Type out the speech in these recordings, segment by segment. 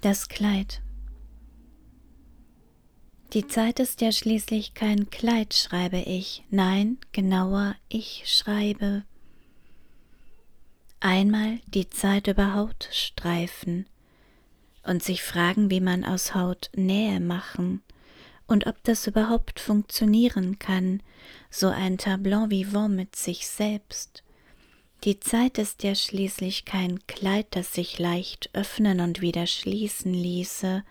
Das Kleid. Die Zeit ist ja schließlich kein Kleid, schreibe ich, nein, genauer, ich schreibe. Einmal die Zeit über Haut streifen und sich fragen, wie man aus Haut Nähe machen und ob das überhaupt funktionieren kann, so ein Tableau vivant mit sich selbst. Die Zeit ist ja schließlich kein Kleid, das sich leicht öffnen und wieder schließen ließe,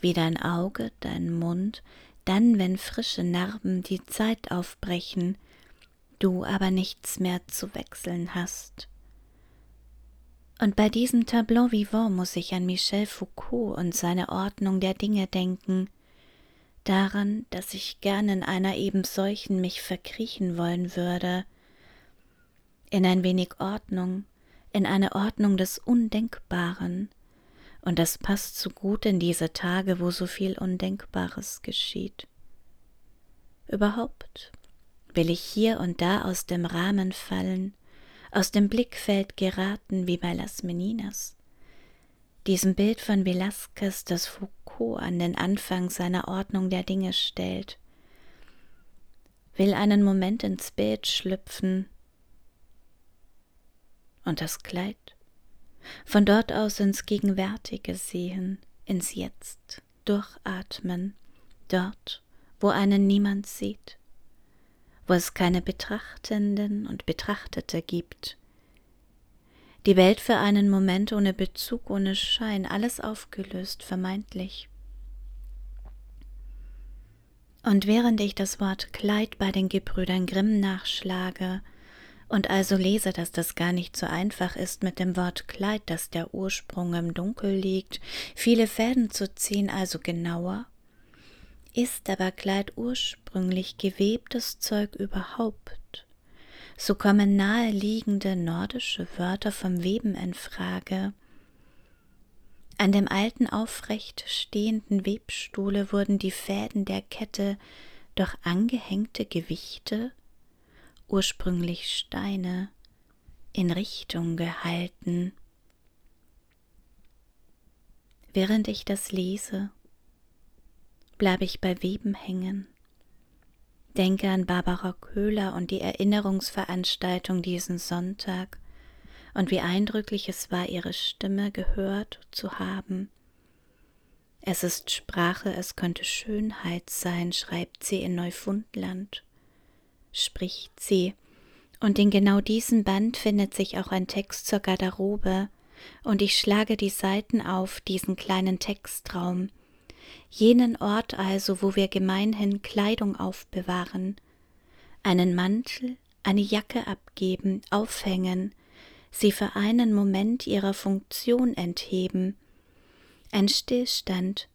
wie dein Auge, dein Mund, dann, wenn frische Narben die Zeit aufbrechen, du aber nichts mehr zu wechseln hast. Und bei diesem Tableau vivant muss ich an Michel Foucault und seine Ordnung der Dinge denken, daran, dass ich gern in einer eben solchen mich verkriechen wollen würde, in ein wenig Ordnung, in eine Ordnung des Undenkbaren, und das passt so gut in diese Tage, wo so viel Undenkbares geschieht. Überhaupt will ich hier und da aus dem Rahmen fallen, aus dem Blickfeld geraten wie bei Las Meninas, diesem Bild von Velasquez, das Foucault an den Anfang seiner Ordnung der Dinge stellt, will einen Moment ins Bild schlüpfen und das Kleid von dort aus ins Gegenwärtige sehen, ins Jetzt durchatmen, dort, wo einen niemand sieht, wo es keine Betrachtenden und Betrachtete gibt. Die Welt für einen Moment ohne Bezug, ohne Schein, alles aufgelöst, vermeintlich. Und während ich das Wort Kleid bei den Gebrüdern Grimm nachschlage, und also lese, dass das gar nicht so einfach ist mit dem Wort Kleid, dass der Ursprung im Dunkel liegt, viele Fäden zu ziehen, also genauer. Ist aber Kleid ursprünglich gewebtes Zeug überhaupt? So kommen naheliegende nordische Wörter vom Weben in Frage. An dem alten aufrecht stehenden Webstuhle wurden die Fäden der Kette durch angehängte Gewichte ursprünglich Steine, in Richtung gehalten. Während ich das lese, bleibe ich bei Weben hängen. Denke an Barbara Köhler und die Erinnerungsveranstaltung diesen Sonntag und wie eindrücklich es war, ihre Stimme gehört zu haben. Es ist Sprache, es könnte Schönheit sein, schreibt sie in Neufundland spricht sie, und in genau diesem Band findet sich auch ein Text zur Garderobe, und ich schlage die Seiten auf diesen kleinen Textraum, jenen Ort also, wo wir gemeinhin Kleidung aufbewahren, einen Mantel, eine Jacke abgeben, aufhängen, sie für einen Moment ihrer Funktion entheben, ein Stillstand,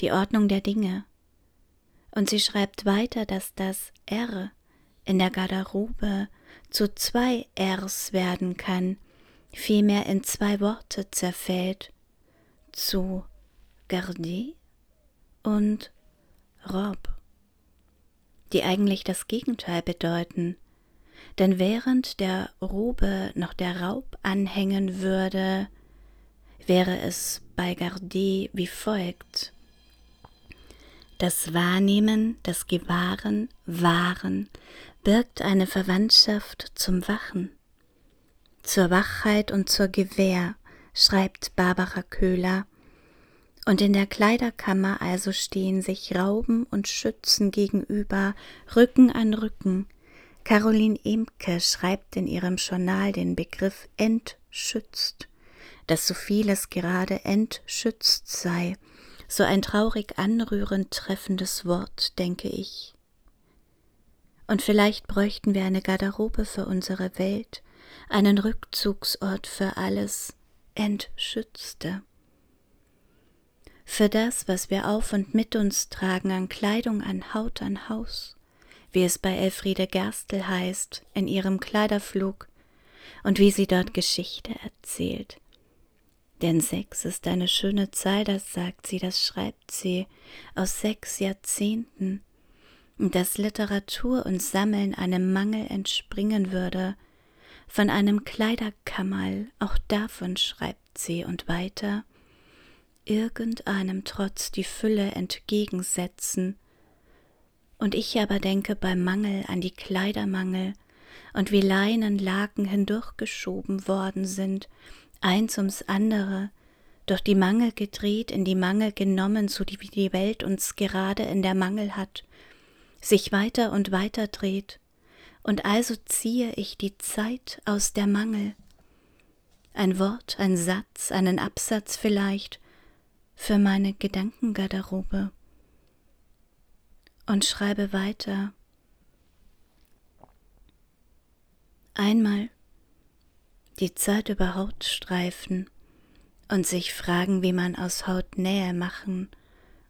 die Ordnung der Dinge. Und sie schreibt weiter, dass das R in der Garderobe zu zwei Rs werden kann, vielmehr in zwei Worte zerfällt, zu garder und rob, die eigentlich das Gegenteil bedeuten, denn während der Robe noch der Raub anhängen würde, wäre es bei Gardet wie folgt. Das Wahrnehmen, das Gewahren, Wahren birgt eine Verwandtschaft zum Wachen. Zur Wachheit und zur Gewähr, schreibt Barbara Köhler, und in der Kleiderkammer also stehen sich Rauben und Schützen gegenüber, Rücken an Rücken. Caroline Emke schreibt in ihrem Journal den Begriff entschützt, dass so vieles gerade entschützt sei, so ein traurig anrührend treffendes Wort, denke ich. Und vielleicht bräuchten wir eine Garderobe für unsere Welt, einen Rückzugsort für alles Entschützte. Für das, was wir auf und mit uns tragen an Kleidung, an Haut, an Haus, wie es bei Elfriede Gerstl heißt in ihrem Kleiderflug und wie sie dort Geschichte erzählt. Denn Sex ist eine schöne Zahl, das sagt sie, das schreibt sie, aus sechs Jahrzehnten, dass Literatur und Sammeln einem Mangel entspringen würde, von einem Kleiderkammerl, auch davon schreibt sie und weiter, irgendeinem Trotz die Fülle entgegensetzen, und ich aber denke beim Mangel an die Kleidermangel und wie Leinenlaken hindurchgeschoben worden sind, eins ums andere, durch die Mangel gedreht, in die Mangel genommen, so wie die Welt uns gerade in der Mangel hat, sich weiter und weiter dreht, und also ziehe ich die Zeit aus der Mangel. Ein Wort, ein Satz, einen Absatz vielleicht für meine Gedankengarderobe und schreibe weiter. Einmal die Zeit über Haut streifen und sich fragen, wie man aus Haut Nähe machen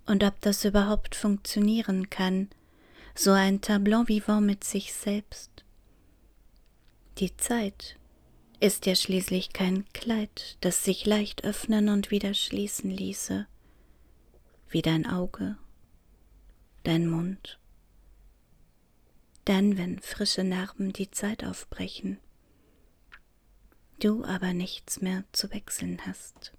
und ob das überhaupt funktionieren kann, so ein Tableau vivant mit sich selbst. Die Zeit ist ja schließlich kein Kleid, das sich leicht öffnen und wieder schließen ließe, wie dein Auge dein Mund. Dann, wenn frische Narben die Zeit aufbrechen, du aber nichts mehr zu wechseln hast.